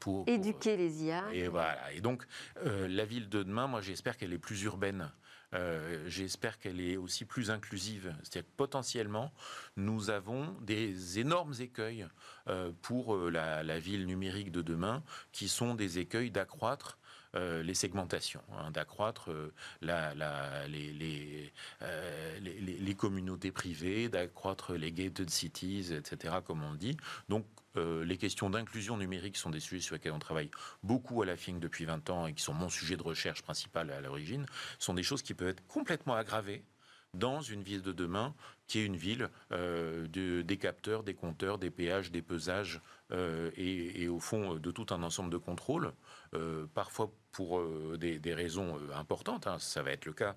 pour Éduquer les IA. Et voilà. Et donc, la ville de demain, moi j'espère qu'elle est plus urbaine. Euh, j'espère qu'elle est aussi plus inclusive. C'est-à-dire que potentiellement, nous avons des énormes écueils euh, pour euh, la, ville numérique de demain, qui sont des écueils d'accroître les segmentations, hein, d'accroître les, les, communautés privées, d'accroître les gated cities, etc., comme on dit. Donc, euh, les questions d'inclusion numérique sont des sujets sur lesquels on travaille beaucoup à la FINC depuis 20 ans et qui sont mon sujet de recherche principal à l'origine, sont des choses qui peuvent être complètement aggravées dans une ville de demain qui est une ville euh, de, des capteurs, des compteurs, des péages, des pesages euh, et, au fond de tout un ensemble de contrôles, parfois pour des, raisons importantes, hein. ça va être le cas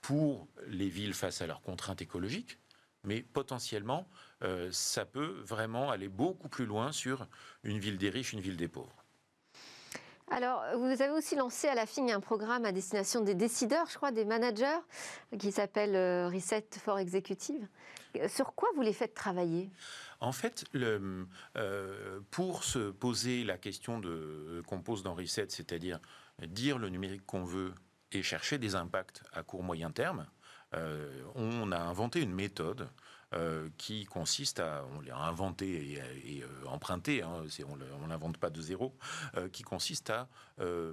pour les villes face à leurs contraintes écologiques, mais potentiellement, euh, ça peut vraiment aller beaucoup plus loin sur une ville des riches, une ville des pauvres. Alors, vous avez aussi lancé à la fin un programme à destination des décideurs, je crois, des managers, qui s'appelle euh, Reset for Executive. Sur quoi vous les faites travailler? En fait, le, euh, pour se poser la question qu'on pose dans Reset, c'est-à-dire dire le numérique qu'on veut et chercher des impacts à court moyen terme, on a inventé une méthode euh, qui consiste à, on l'a inventé et, euh, emprunté, hein, on n'invente pas de zéro, euh, qui consiste à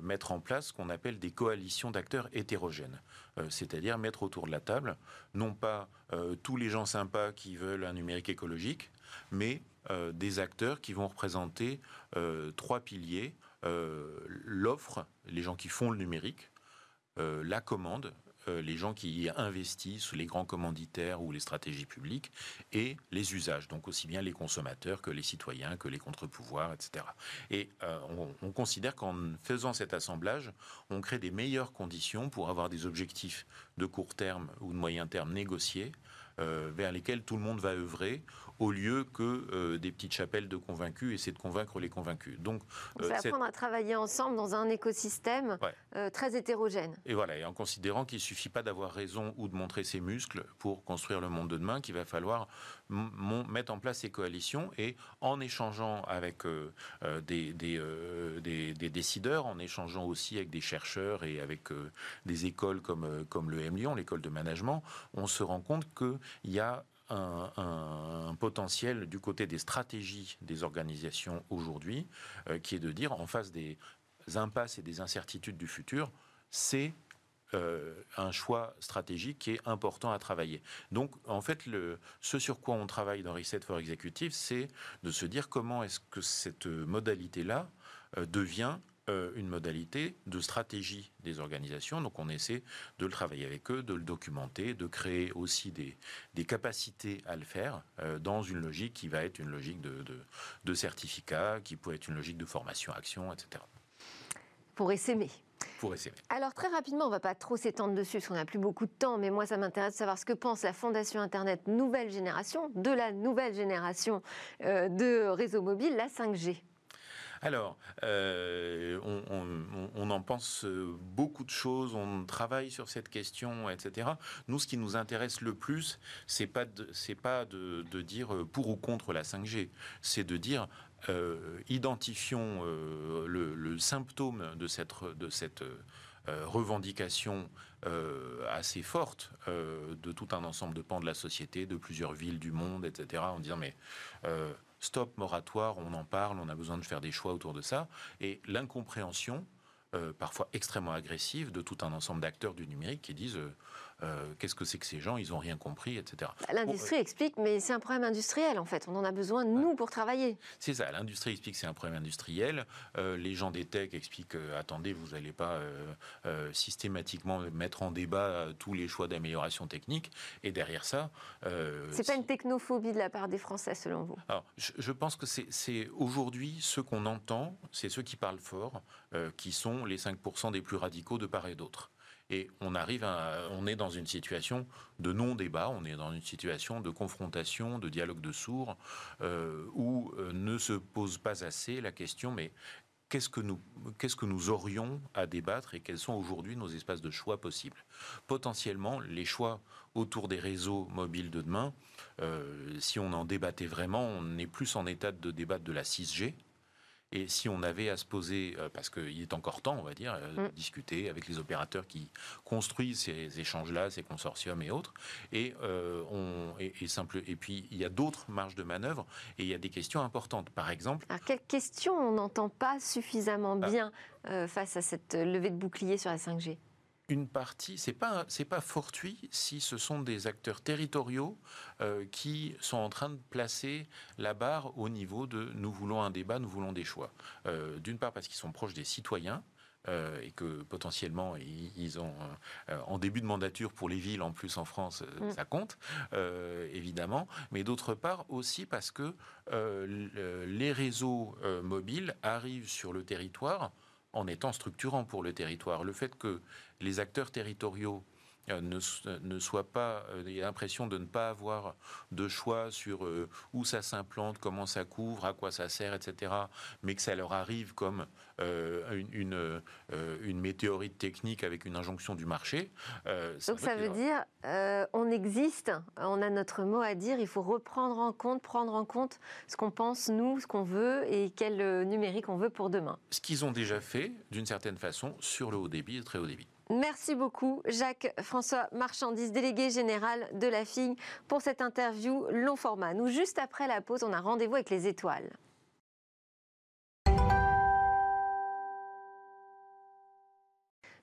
mettre en place ce qu'on appelle des coalitions d'acteurs hétérogènes, c'est-à-dire mettre autour de la table non pas tous les gens sympas qui veulent un numérique écologique, mais des acteurs qui vont représenter trois piliers l'offre, les gens qui font le numérique, la commande euh, les gens qui investissent, les grands commanditaires ou les stratégies publiques, et les usages, donc aussi bien les consommateurs que les citoyens, que les contre-pouvoirs, etc. Et euh, on, considère qu'en faisant cet assemblage, on crée des meilleures conditions pour avoir des objectifs de court terme ou de moyen terme négociés euh, vers lesquels tout le monde va œuvrer au lieu que euh, des petites chapelles de convaincus, essayer de convaincre les convaincus. Donc, c'est euh, apprendre à travailler ensemble dans un écosystème euh, très hétérogène. Et voilà, et en considérant qu'il ne suffit pas d'avoir raison ou de montrer ses muscles pour construire le monde de demain, qu'il va falloir mettre en place ces coalitions et en échangeant avec des, des, des, décideurs, en échangeant aussi avec des chercheurs et avec des écoles comme, comme le Lyon, l'école de management, on se rend compte qu'il y a un, potentiel du côté des stratégies des organisations aujourd'hui, euh, qui est de dire, en face des impasses et des incertitudes du futur, c'est euh, un choix stratégique qui est important à travailler. Donc, en fait, le, ce sur quoi on travaille dans Reset for Executive, c'est de se dire comment est-ce que cette modalité-là euh, devient euh, une modalité de stratégie des organisations. Donc on essaie de le travailler avec eux, de le documenter, de créer aussi des, des capacités à le faire euh, dans une logique qui va être une logique de, de, de certificat, qui peut être une logique de formation-action, etc. Pour s'aimer. Pour essayer. Alors très rapidement, on ne va pas trop s'étendre dessus parce qu'on n'a plus beaucoup de temps, mais moi ça m'intéresse de savoir ce que pense la Fondation Internet Nouvelle Génération de la nouvelle génération euh, de réseaux mobiles, la 5G. Alors, euh, on, en pense beaucoup de choses, on travaille sur cette question, etc. Nous, ce qui nous intéresse le plus, c'est pas c'est pas de, de, dire pour ou contre la 5G, c'est de dire euh, identifions euh, le, symptôme de cette, de euh, revendication euh, assez forte euh, de tout un ensemble de pans de la société, de plusieurs villes du monde, etc., en disant mais stop moratoire, on en parle, on a besoin de faire des choix autour de ça, et l'incompréhension, parfois extrêmement agressive, de tout un ensemble d'acteurs du numérique qui disent euh, qu'est-ce que c'est que ces gens? Ils n'ont rien compris, etc. Bah, l'industrie bon, euh, explique, mais c'est un problème industriel en fait. On en a besoin, nous, pour travailler. C'est ça, l'industrie explique que c'est un problème industriel. Euh, les gens des techs expliquent attendez, vous n'allez pas euh, euh, systématiquement mettre en débat tous les choix d'amélioration technique. Et derrière ça. c'est pas une technophobie de la part des Français, selon vous? Alors, je, je pense que c'est aujourd'hui ce qu'on entend, c'est ceux qui parlent fort, qui sont les 5% des plus radicaux de part et d'autre. Et on arrive à, on est dans une situation de non-débat, on est dans une situation de confrontation, de dialogue de sourds, euh, où euh, ne se pose pas assez la question, mais qu'est-ce que nous, aurions à débattre et quels sont aujourd'hui nos espaces de choix possibles? Potentiellement, les choix autour des réseaux mobiles de demain, euh, si on en débattait vraiment, on est plus en état de débattre de la 6G, et si on avait à se poser, euh, parce qu'il est encore temps, on va dire, euh, mm. discuter avec les opérateurs qui construisent ces échanges-là, ces consortiums et autres, et, euh, on, et, et, simple, et puis il y a d'autres marges de manœuvre, et il y a des questions importantes. Par exemple... Alors, quelles questions on n'entend pas suffisamment ah. bien euh, face à cette levée de bouclier sur la 5G une partie, c'est pas c'est pas fortuit si ce sont des acteurs territoriaux euh, qui sont en train de placer la barre au niveau de nous voulons un débat, nous voulons des choix. Euh, D'une part parce qu'ils sont proches des citoyens. Euh, et que potentiellement ils, ils ont en début de mandature pour les villes en plus en France mm. ça compte évidemment mais d'autre part aussi parce que les réseaux mobiles arrivent sur le territoire en étant structurant pour le territoire. Le fait que les acteurs territoriaux ne, ne soient pas, il y a l'impression de ne pas avoir de choix sur euh, où ça s'implante, comment ça couvre, à quoi ça sert, etc., mais que ça leur arrive comme euh, une, une, euh, une, météorite technique avec une injonction du marché. Euh, Donc ça veut dire, euh, on existe, on a notre mot à dire, il faut reprendre en compte, prendre en compte ce qu'on pense, nous, ce qu'on veut et quel numérique on veut pour demain. Ce qu'ils ont déjà fait, d'une certaine façon, sur le haut débit et très haut débit. Merci beaucoup, Jacques-François Marchandise, délégué général de la FIG, pour cette interview long format. Nous, juste après la pause, on a rendez-vous avec les étoiles.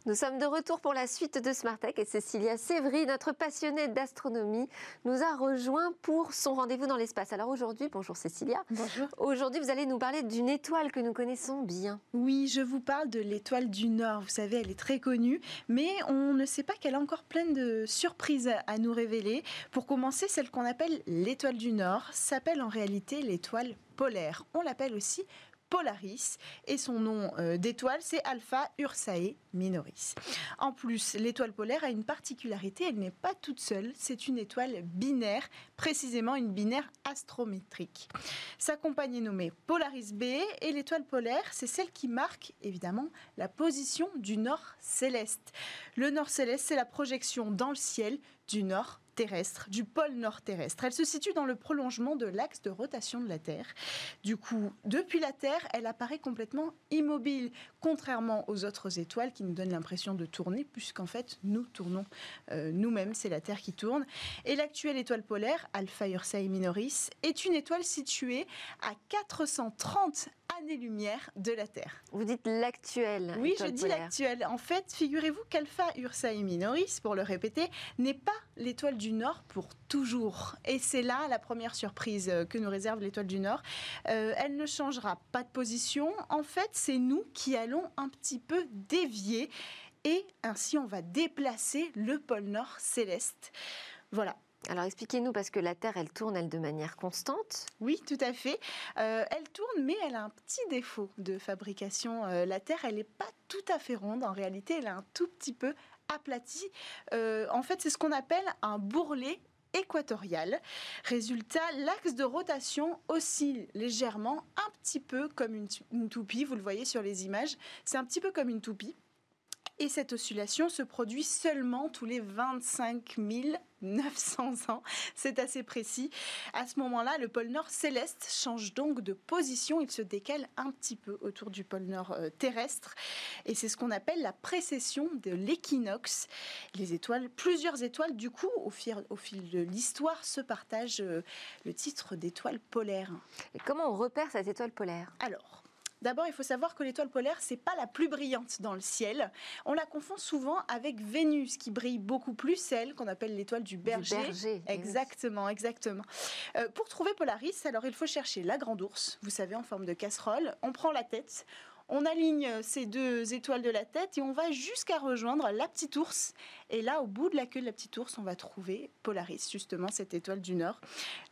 Nous sommes de retour pour la suite de Smartech et Cécilia Sévry, notre passionnée d'astronomie, nous a rejoint pour son rendez-vous dans l'espace. Alors aujourd'hui, bonjour Cécilia. Bonjour. Aujourd'hui, vous allez nous parler d'une étoile que nous connaissons bien. Oui, je vous parle de l'étoile du Nord. Vous savez, elle est très connue, mais on ne sait pas qu'elle a encore plein de surprises à nous révéler. Pour commencer, celle qu'on appelle l'étoile du Nord s'appelle en réalité l'étoile polaire. On l'appelle aussi Polaris et son nom euh, d'étoile c'est Alpha Ursae Minoris. En plus, l'étoile polaire a une particularité, elle n'est pas toute seule, c'est une étoile binaire, précisément une binaire astrométrique. Sa compagnie est nommée Polaris B et l'étoile polaire, c'est celle qui marque évidemment la position du nord céleste. Le nord céleste, c'est la projection dans le ciel du nord terrestre, du pôle nord terrestre. Elle se situe dans le prolongement de l'axe de rotation de la Terre. Du coup, depuis la Terre, elle apparaît complètement immobile, contrairement aux autres étoiles qui nous donnent l'impression de tourner, puisqu'en fait, nous tournons euh, nous-mêmes, c'est la Terre qui tourne. Et l'actuelle étoile polaire, Alpha Ursae Minoris, est une étoile située à 430 années-lumière de la Terre. Vous dites l'actuelle Oui, je dis l'actuelle. En fait, figurez-vous qu'Alpha Ursae Minoris, pour le répéter, n'est pas l'étoile du Nord pour toujours. Et c'est là la première surprise euh, que nous réserve l'étoile du Nord. Euh, elle ne changera pas de position. En fait, c'est nous qui allons un petit peu dévier. Et ainsi, on va déplacer le pôle Nord céleste. Voilà, alors expliquez-nous, parce que la Terre, elle tourne, elle, de manière constante. Oui, tout à fait. Euh, elle tourne, mais elle a un petit défaut de fabrication. la Terre, elle n'est pas tout à fait ronde. En réalité, elle est un tout petit peu aplati. Euh, en fait, c'est ce qu'on appelle un bourrelet équatorial. Résultat, l'axe de rotation oscille légèrement, un petit peu comme une, une toupie. Vous le voyez sur les images. C'est un petit peu comme une toupie. Et cette oscillation se produit seulement tous les 25 900 ans. C'est assez précis. À ce moment-là, le pôle Nord céleste change donc de position. Il se décale un petit peu autour du pôle Nord euh, terrestre. Et c'est ce qu'on appelle la précession de l'équinoxe. Les étoiles, plusieurs étoiles, du coup, au fil, au fil de l'histoire, se partagent euh, le titre d'étoile polaire. Et comment on repère cette étoile polaire? Alors, D'abord, il faut savoir que l'étoile polaire, c'est pas la plus brillante dans le ciel. On la confond souvent avec Vénus, qui brille beaucoup plus, celle qu'on appelle l'étoile du berger. exactement, exactement. Euh, pour trouver Polaris, alors il faut chercher la grande ours, vous savez, en forme de casserole. On prend la tête, on aligne ces deux étoiles de la tête et on va jusqu'à rejoindre la petite ours. Et là, au bout de la queue de la petite ours, on va trouver Polaris, justement, cette étoile du Nord.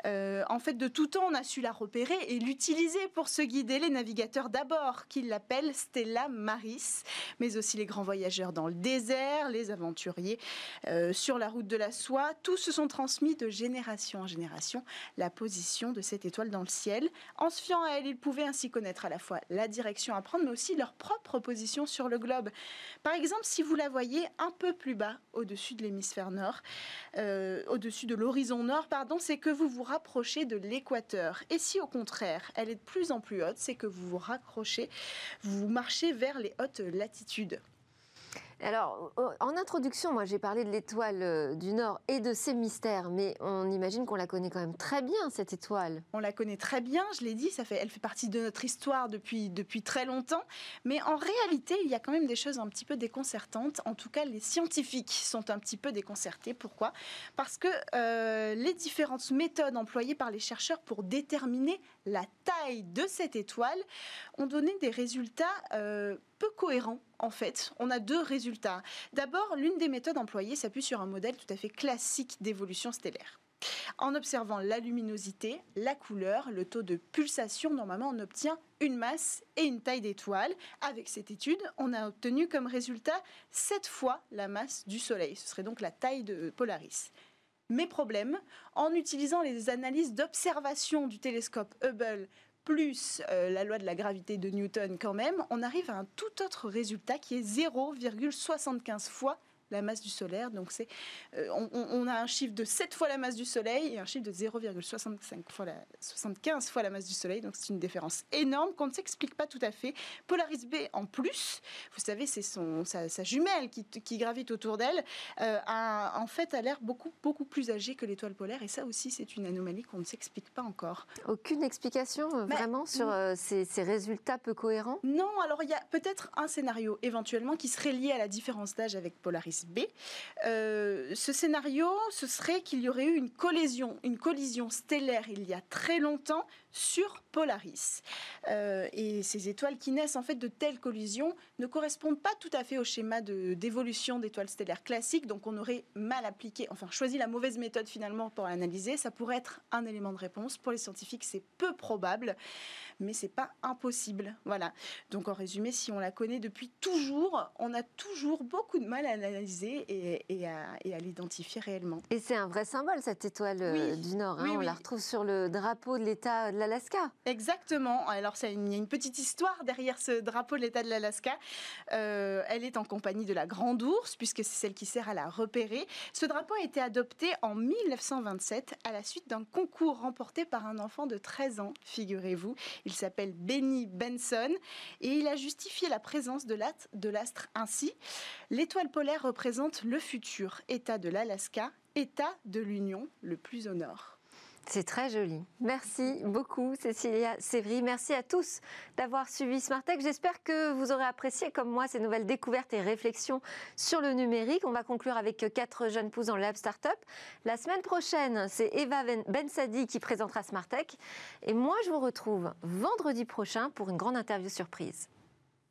Euh, en fait, de tout temps, on a su la repérer et l'utiliser pour se guider les navigateurs d'abord, qui l'appellent Stella Maris, mais aussi les grands voyageurs dans le désert, les aventuriers euh, sur la route de la soie. Tous se sont transmis de génération en génération la position de cette étoile dans le ciel. En se fiant à elle, ils pouvaient ainsi connaître à la fois la direction à prendre, mais aussi leur propre position sur le globe. Par exemple, si vous la voyez un peu plus bas, au-dessus de l'hémisphère nord, euh, au-dessus de l'horizon nord, pardon, c'est que vous vous rapprochez de l'équateur. Et si au contraire, elle est de plus en plus haute, c'est que vous vous raccrochez, vous marchez vers les hautes latitudes. Alors, en introduction, moi j'ai parlé de l'étoile euh, du Nord et de ses mystères, mais on imagine qu'on la connaît quand même très bien, cette étoile. On la connaît très bien, je l'ai dit, ça fait, elle fait partie de notre histoire depuis, depuis très longtemps, mais en réalité, il y a quand même des choses un petit peu déconcertantes. En tout cas, les scientifiques sont un petit peu déconcertés. Pourquoi? Parce que euh, les différentes méthodes employées par les chercheurs pour déterminer la taille de cette étoile ont donné des résultats euh, peu cohérents en fait, on a deux résultats. D'abord, l'une des méthodes employées s'appuie sur un modèle tout à fait classique d'évolution stellaire. En observant la luminosité, la couleur, le taux de pulsation, normalement on obtient une masse et une taille d'étoile. Avec cette étude, on a obtenu comme résultat 7 fois la masse du Soleil. Ce serait donc la taille de Polaris. Mais problème, en utilisant les analyses d'observation du télescope Hubble plus euh, la loi de la gravité de Newton quand même, on arrive à un tout autre résultat qui est 0,75 fois la masse du solaire. Donc c'est, euh, on, a un chiffre de 7 fois la masse du Soleil et un chiffre de 0,65 fois la, 75 fois la masse du Soleil. Donc c'est une différence énorme qu'on ne s'explique pas tout à fait. Polaris B en plus, vous savez, c'est son, sa, jumelle qui, qui, gravite autour d'elle, euh, a, en fait a l'air beaucoup, beaucoup plus âgée que l'étoile polaire. Et ça aussi, c'est une anomalie qu'on ne s'explique pas encore. Aucune explication euh, vraiment sur ces, ces, résultats peu cohérents? Non, alors il y a peut-être un scénario éventuellement qui serait lié à la différence d'âge avec Polaris B. Euh, ce scénario, ce serait qu'il y aurait eu une collision, une collision stellaire il y a très longtemps sur Polaris. Euh, et ces étoiles qui naissent en fait de telles collisions ne correspondent pas tout à fait au schéma d'évolution d'étoiles stellaires classiques, donc on aurait mal appliqué, enfin choisi la mauvaise méthode finalement pour l'analyser. Ça pourrait être un élément de réponse. Pour les scientifiques, c'est peu probable mais c'est pas impossible. Voilà. Donc en résumé, si on la connaît depuis toujours, on a toujours beaucoup de mal à l'analyser et, à, l'identifier réellement. Et c'est un vrai symbole cette étoile euh, du Nord. Hein. on la retrouve sur le drapeau de l'État de l'Alaska. Exactement. Alors il y a une petite histoire derrière ce drapeau de l'État de l'Alaska. Euh, elle est en compagnie de la grande ours puisque c'est celle qui sert à la repérer. Ce drapeau a été adopté en 1927 à la suite d'un concours remporté par un enfant de 13 ans, figurez-vous. Il s'appelle Benny Benson et il a justifié la présence de l'astre ainsi. L'étoile polaire représente le futur État de l'Alaska, État de l'Union le plus au nord. C'est très joli. Merci beaucoup, Cécilia Sévry. Merci à tous d'avoir suivi Smartech. J'espère que vous aurez apprécié, comme moi, ces nouvelles découvertes et réflexions sur le numérique. On va conclure avec quatre jeunes pousses en Lab Startup. La semaine prochaine, c'est Eva Bensadi qui présentera Smartech. Et moi, je vous retrouve vendredi prochain pour une grande interview surprise.